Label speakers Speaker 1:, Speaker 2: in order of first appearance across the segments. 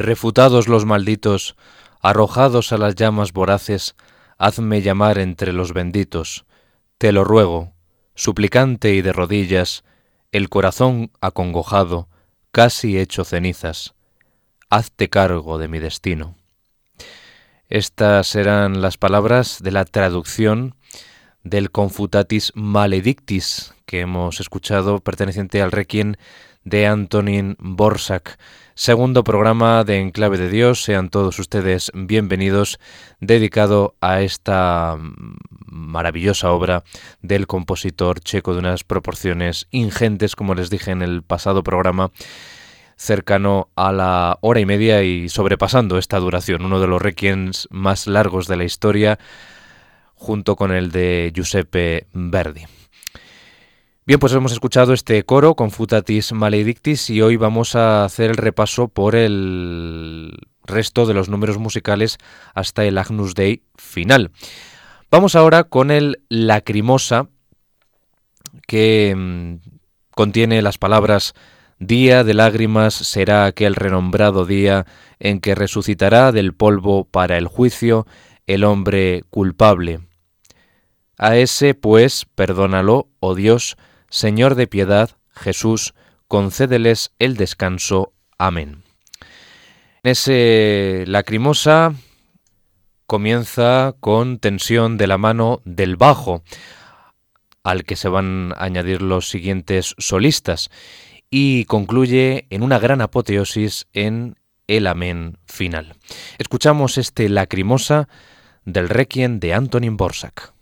Speaker 1: Refutados los malditos, arrojados a las llamas voraces, hazme llamar entre los benditos. Te lo ruego, suplicante y de rodillas, el corazón acongojado, casi hecho cenizas. Hazte cargo de mi destino. Estas eran las palabras de la traducción del Confutatis Maledictis que hemos escuchado perteneciente al Requiem de Antonin Borsak. Segundo programa de Enclave de Dios, sean todos ustedes bienvenidos, dedicado a esta maravillosa obra del compositor checo de unas proporciones ingentes, como les dije en el pasado programa, cercano a la hora y media y sobrepasando esta duración, uno de los requiems más largos de la historia, junto con el de Giuseppe Verdi. Bien, pues hemos escuchado este coro con Futatis Maledictis y hoy vamos a hacer el repaso por el resto de los números musicales hasta el Agnus Dei final. Vamos ahora con el Lacrimosa, que mm, contiene las palabras Día de lágrimas será aquel renombrado día en que resucitará del polvo para el juicio el hombre culpable. A ese, pues, perdónalo, oh Dios, Señor de piedad, Jesús, concédeles el descanso. Amén. Ese lacrimosa comienza con tensión de la mano del bajo, al que se van a añadir los siguientes solistas, y concluye en una gran apoteosis en el amén final. Escuchamos este lacrimosa del Requiem de Antonin Borsak.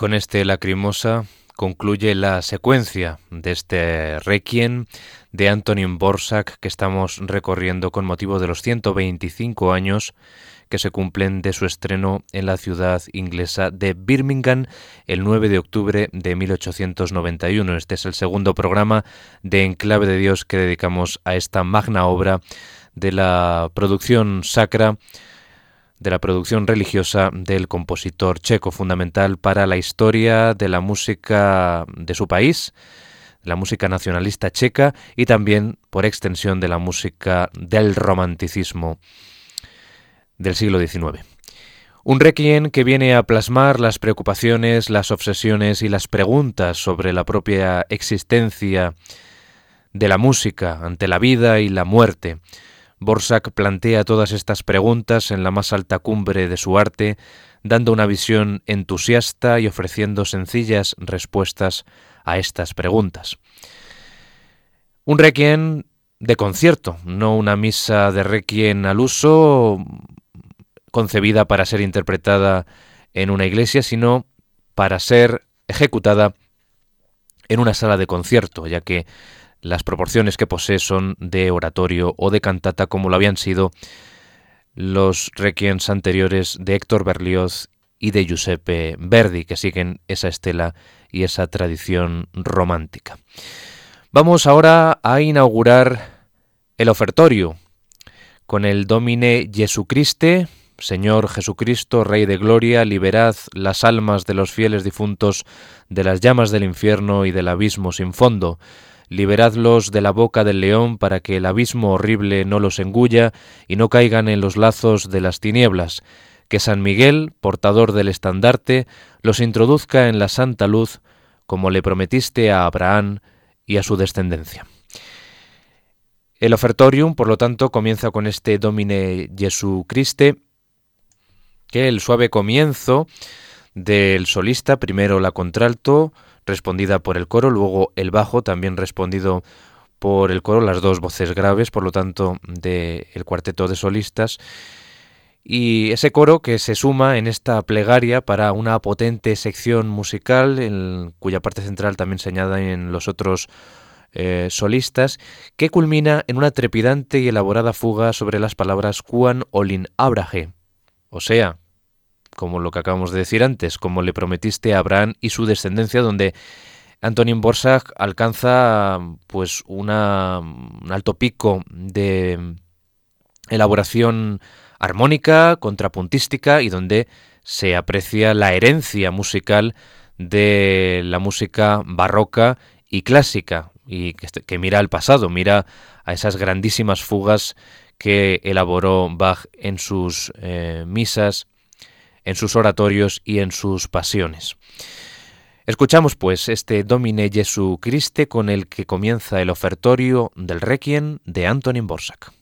Speaker 1: Con este lacrimosa concluye la secuencia de este Requiem de Antonin Borsak que estamos recorriendo con motivo de los 125 años que se cumplen de su estreno en la ciudad inglesa de Birmingham el 9 de octubre de 1891. Este es el segundo programa de Enclave de Dios que dedicamos a esta magna obra de la producción sacra de la producción religiosa del compositor checo, fundamental para la historia de la música de su país, la música nacionalista checa y también, por extensión, de la música del romanticismo del siglo XIX. Un requiem que viene a plasmar las preocupaciones, las obsesiones y las preguntas sobre la propia existencia de la música ante la vida y la muerte, Borsak plantea todas estas preguntas en la más alta cumbre de su arte, dando una visión entusiasta y ofreciendo sencillas respuestas a estas preguntas. Un requiem de concierto, no una misa de requiem al uso concebida para ser interpretada en una iglesia, sino para ser ejecutada en una sala de concierto, ya que las proporciones que posee son de oratorio o de cantata, como lo habían sido los requiems anteriores de Héctor Berlioz y de Giuseppe Verdi, que siguen esa estela y esa tradición romántica. Vamos ahora a inaugurar el ofertorio con el Domine Jesucriste, Señor Jesucristo, Rey de Gloria, liberad las almas de los fieles difuntos de las llamas del infierno y del abismo sin fondo liberadlos de la boca del león para que el abismo horrible no los engulla y no caigan en los lazos de las tinieblas, que San Miguel, portador del estandarte, los introduzca en la santa luz, como le prometiste a Abraham y a su descendencia. El ofertorium, por lo tanto, comienza con este Domine Jesu Christe, que el suave comienzo del solista, primero la contralto, respondida por el coro, luego el bajo también respondido por el coro, las dos voces graves, por lo tanto, del el cuarteto de solistas. Y ese coro que se suma en esta plegaria para una potente sección musical, en cuya parte central también se en los otros eh, solistas, que culmina en una trepidante y elaborada fuga sobre las palabras Juan Olin Abrahe, o sea, como lo que acabamos de decir antes, como le prometiste a Abraham y su descendencia, donde Antonin Borsak alcanza pues una, un alto pico de elaboración armónica, contrapuntística y donde se aprecia la herencia musical de la música barroca y clásica y que, mira al pasado, mira a esas grandísimas fugas que elaboró Bach en sus eh, misas en sus oratorios y en sus pasiones. Escuchamos pues este Domine Jesu Christe con el que comienza el ofertorio del Requiem de Antonin Borsak.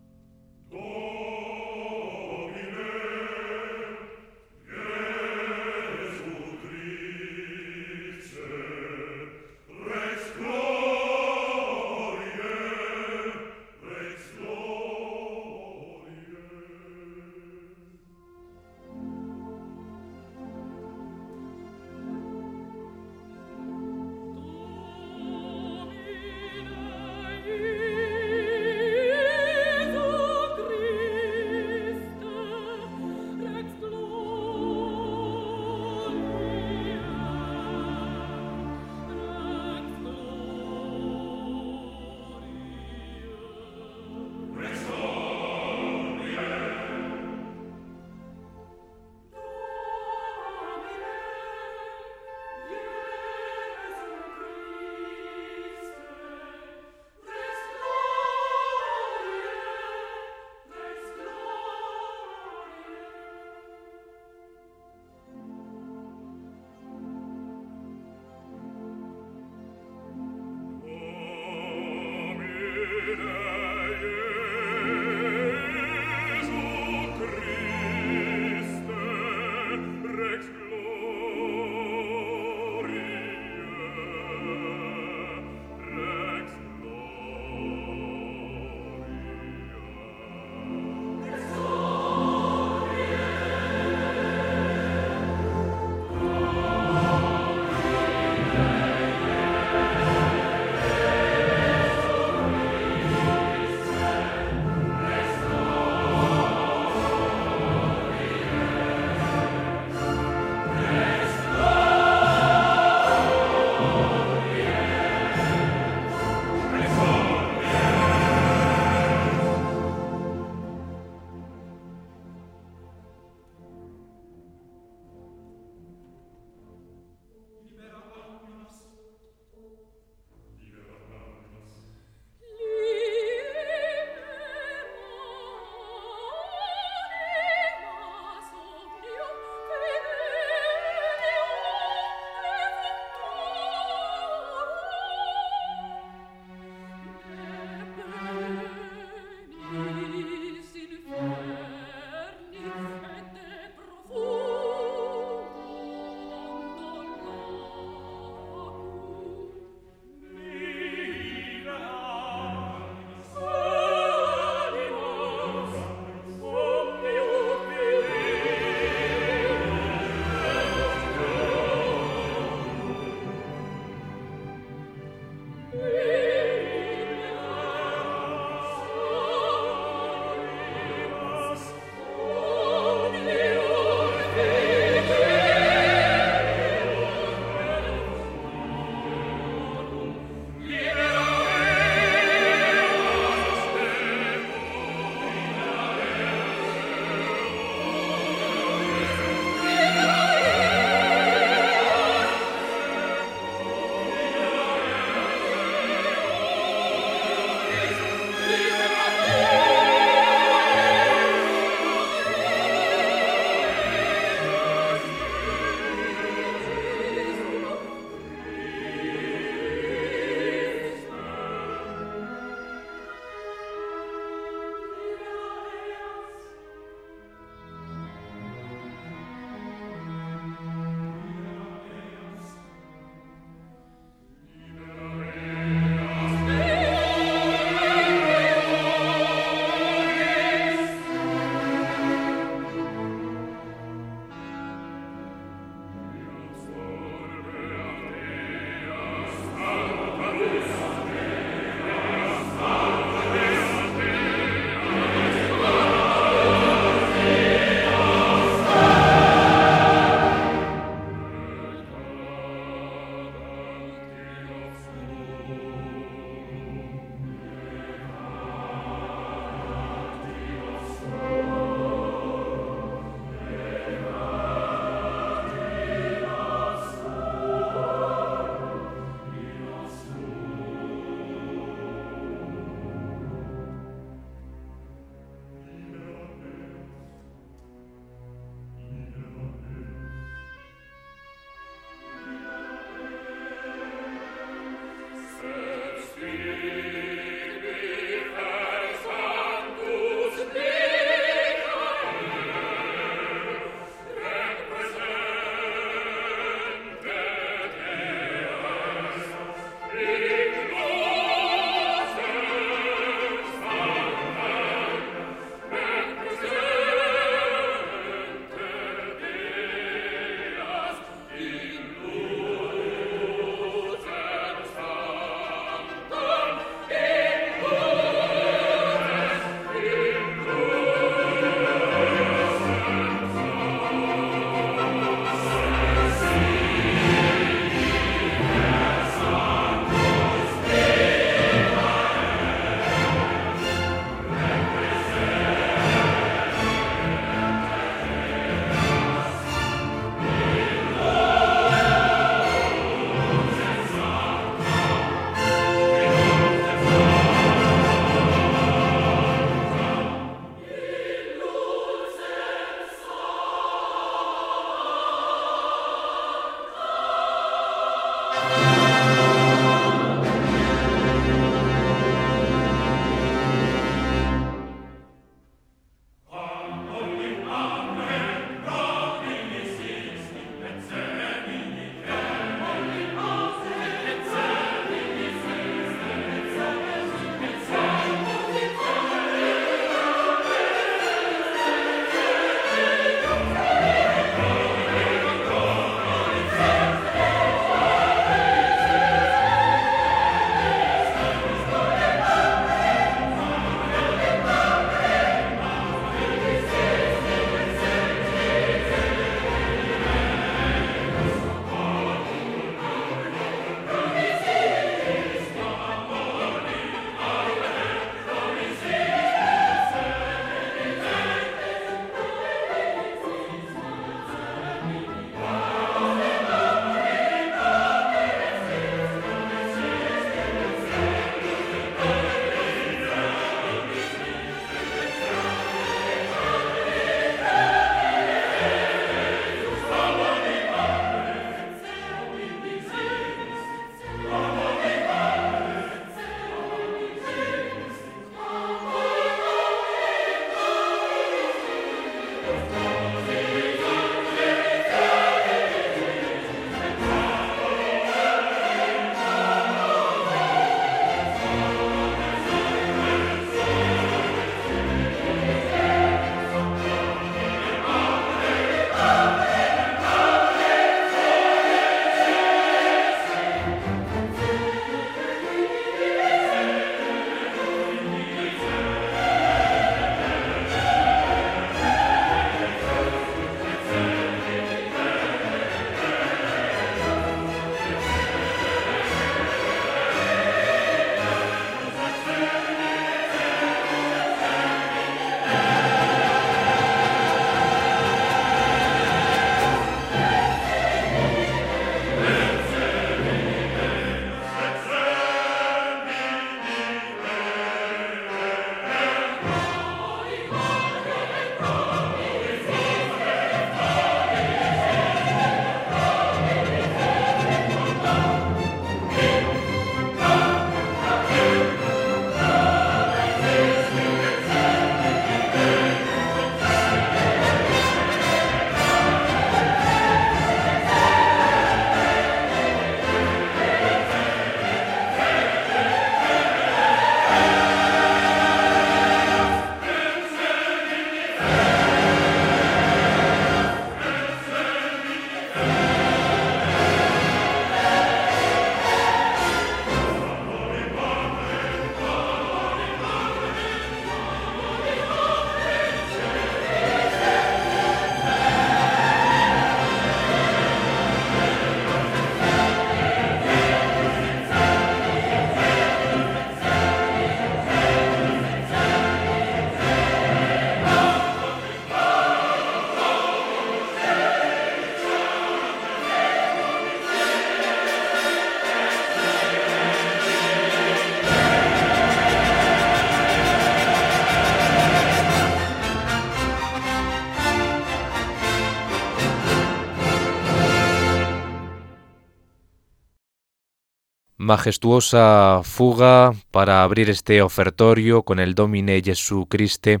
Speaker 1: Majestuosa fuga para abrir este ofertorio con el Domine Jesu Christe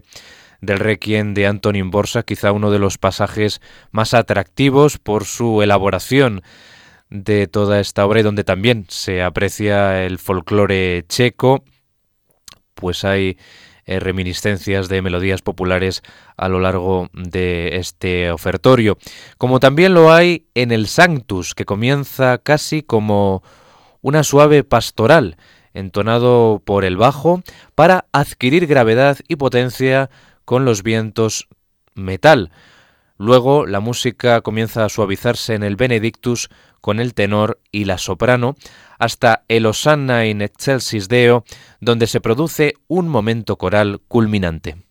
Speaker 1: del Requiem de Antonin Borsa, quizá uno de los pasajes más atractivos por su elaboración de toda esta obra y donde también se aprecia el folclore checo, pues hay eh, reminiscencias de melodías populares a lo largo de este ofertorio, como también lo hay en el Sanctus, que comienza casi como una suave pastoral, entonado por el bajo, para adquirir gravedad y potencia con los vientos metal. Luego la música comienza a suavizarse en el Benedictus con el tenor y la soprano, hasta el Osanna in excelsis Deo, donde se produce un momento coral culminante.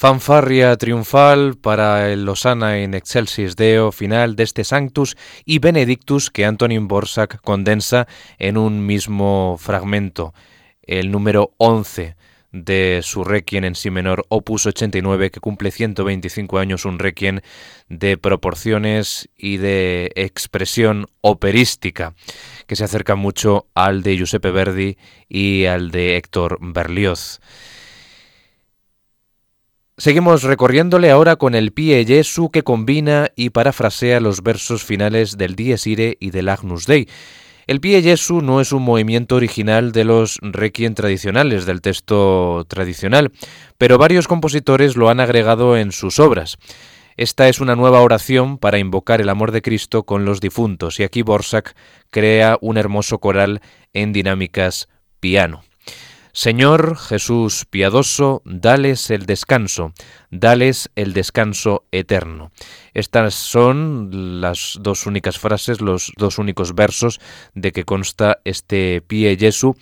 Speaker 1: Fanfarria triunfal para el Losana in excelsis Deo final de este Sanctus y Benedictus que Antonin Borsak condensa en un mismo fragmento, el número 11 de su requiem en si menor opus 89 que cumple 125 años, un requiem de proporciones y de expresión operística que se acerca mucho al de Giuseppe Verdi y al de Héctor Berlioz. Seguimos recorriéndole ahora con el Pie Jesu que combina y parafrasea los versos finales del Dies Irae y del Agnus Dei. El Pie Jesu no es un movimiento original de los requiem tradicionales, del texto tradicional, pero varios compositores lo han agregado en sus obras. Esta es una nueva oración para invocar el amor de Cristo con los difuntos, y aquí Borsak crea un hermoso coral en dinámicas piano. Señor Jesús piadoso, dales el descanso, dales el descanso eterno. Estas son las dos únicas frases, los dos únicos versos de que consta este Pie Jesu,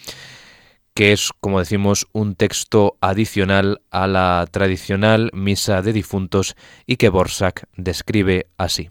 Speaker 1: que es, como decimos, un texto adicional a la tradicional misa de difuntos y que Borsak describe así.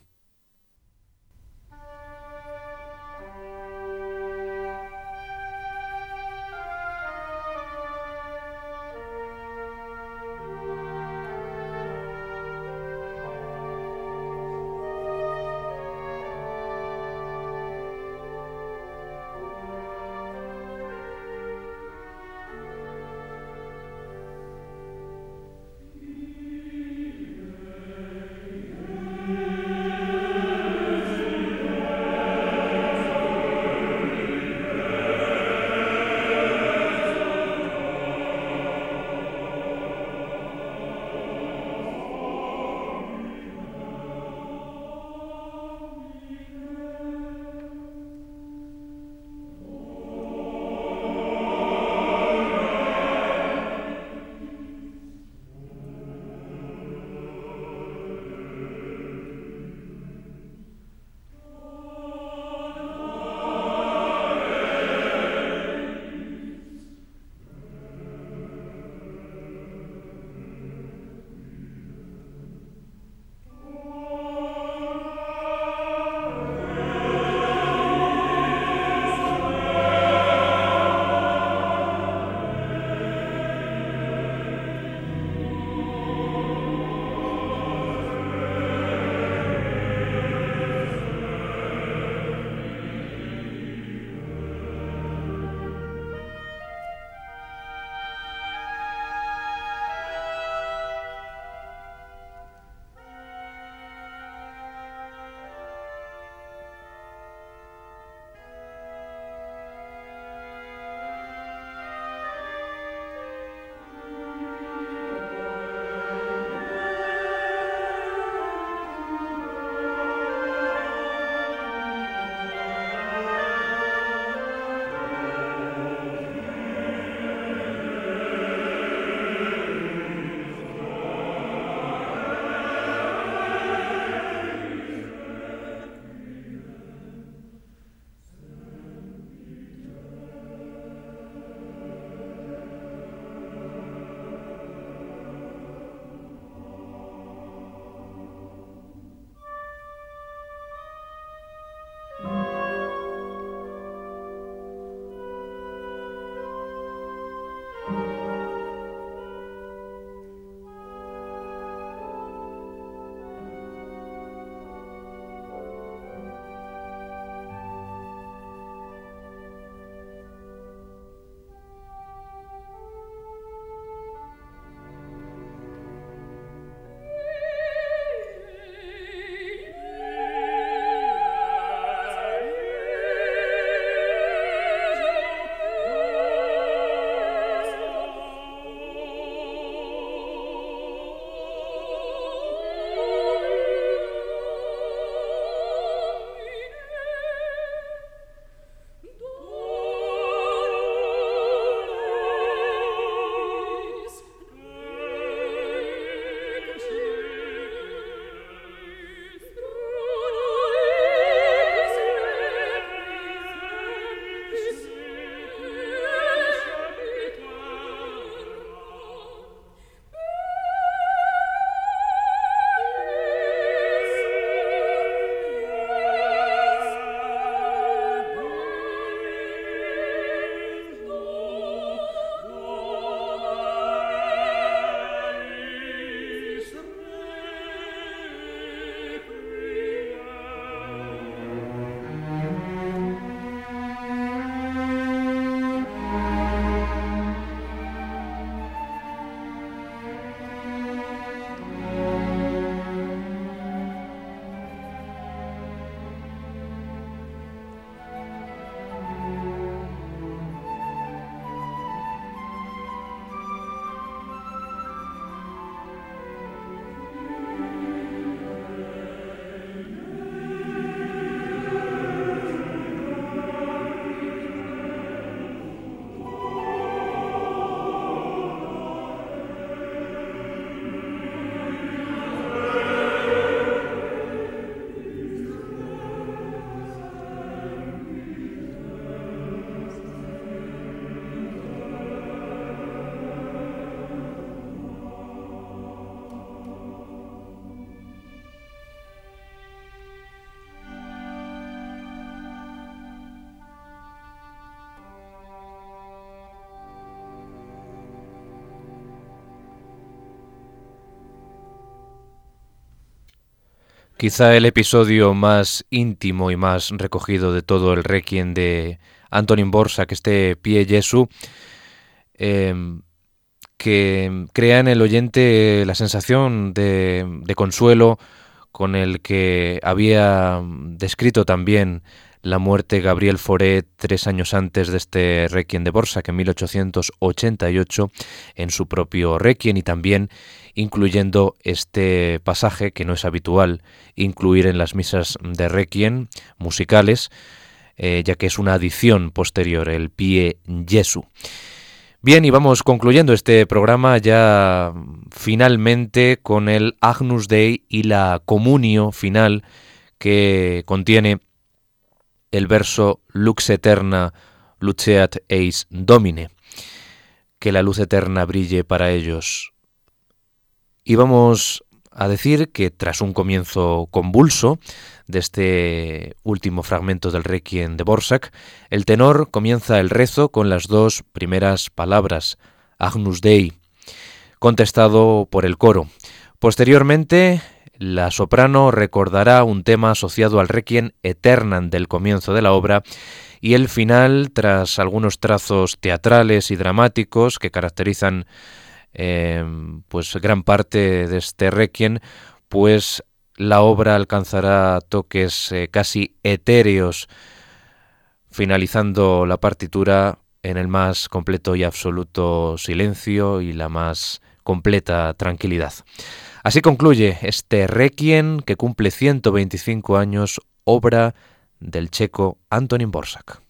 Speaker 1: Quizá el episodio más íntimo y más recogido de todo el requiem de Antonin que este pie Jesu, em, que crea en el oyente la sensación de, de consuelo con el que había descrito también la muerte Gabriel Fauré tres años antes de este Requiem de Borsa, que en 1888, en su propio Requiem y también incluyendo este pasaje que no es habitual incluir en las misas de Requiem musicales, eh, ya que es una adición posterior, el Pie Jesu. Bien, y vamos concluyendo este programa ya finalmente con el Agnus Dei y la comunio final que contiene el verso Lux eterna luceat eis domine, que la luz eterna brille para ellos. Y vamos a decir que tras un comienzo convulso de este último fragmento del Requiem de Borsak, el tenor comienza el rezo con las dos primeras palabras, Agnus Dei, contestado por el coro. Posteriormente, la soprano recordará un tema asociado al requiem eternan del comienzo de la obra y el final, tras algunos trazos teatrales y dramáticos que caracterizan eh, pues gran parte de este requiem, pues la obra alcanzará toques eh, casi etéreos, finalizando la partitura en el más completo y absoluto silencio y la más completa tranquilidad. Así concluye este Requiem que cumple 125 años, obra del checo Antonin Borsak.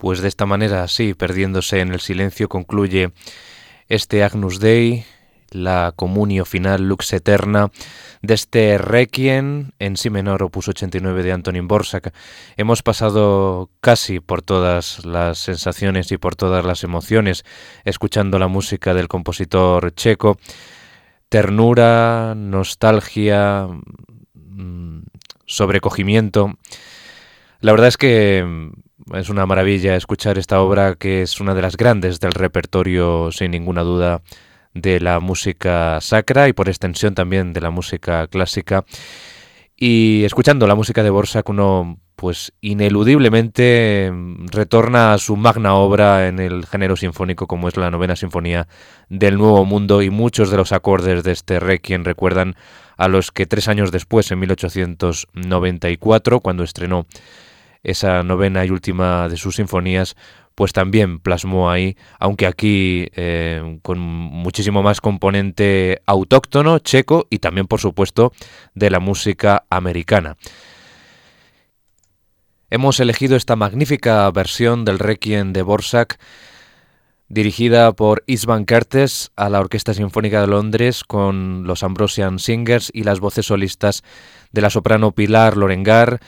Speaker 1: Pues de esta manera, sí, perdiéndose en el silencio, concluye este Agnus Dei, la comunio final lux eterna de este Requiem en si menor opus 89 de Antonin Borsak. Hemos pasado casi por todas las sensaciones y por todas las emociones escuchando la música del compositor checo. Ternura, nostalgia, mm, sobrecogimiento. La verdad es que es una maravilla escuchar esta obra que es una de las grandes del repertorio, sin ninguna duda, de la música sacra y por extensión también de la música clásica. Y escuchando la música de Borsak uno pues ineludiblemente retorna a su magna obra en el género sinfónico como es la novena sinfonía del Nuevo Mundo y muchos de los acordes de este requiem recuerdan a los que tres años después, en 1894, cuando estrenó esa novena y última de sus sinfonías, pues también plasmó ahí, aunque aquí eh, con muchísimo más componente autóctono, checo y también, por supuesto, de la música americana. Hemos elegido esta magnífica versión del Requiem de Borsak, dirigida por Isvan Kertes a la Orquesta Sinfónica de Londres con los Ambrosian Singers y las voces solistas de la soprano Pilar Lorengar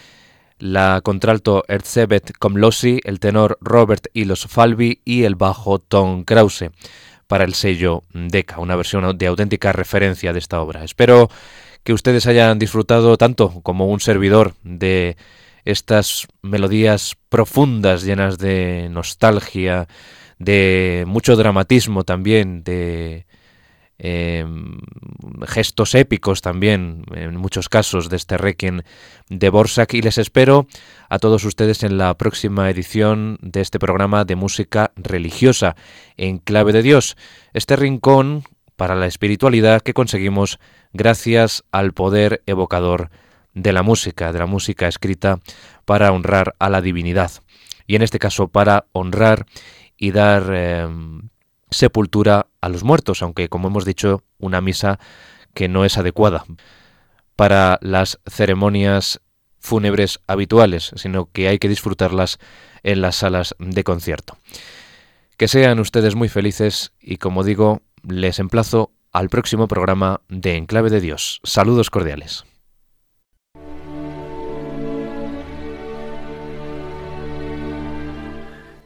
Speaker 1: la contralto Erzsébet Komlossi, el tenor Robert Ilos Falvi y el bajo Tom Krause para el sello Deca, una versión de auténtica referencia de esta obra. Espero que ustedes hayan disfrutado tanto como un servidor de estas melodías profundas, llenas de nostalgia, de mucho dramatismo también, de Em, gestos épicos también, en muchos casos, de este Requiem de Borsak. Y les espero a todos ustedes en la próxima edición de este programa de música religiosa en clave de Dios. Este rincón para la espiritualidad que conseguimos gracias al poder evocador de la música, de la música escrita para honrar a la divinidad. Y en este caso para honrar y dar em, sepultura a los muertos, aunque como hemos dicho, una misa que no es adecuada para las ceremonias fúnebres habituales, sino que hay que disfrutarlas en las salas de concierto. Que sean ustedes muy felices y como digo, les emplazo al próximo programa de Enclave de Dios. Saludos cordiales.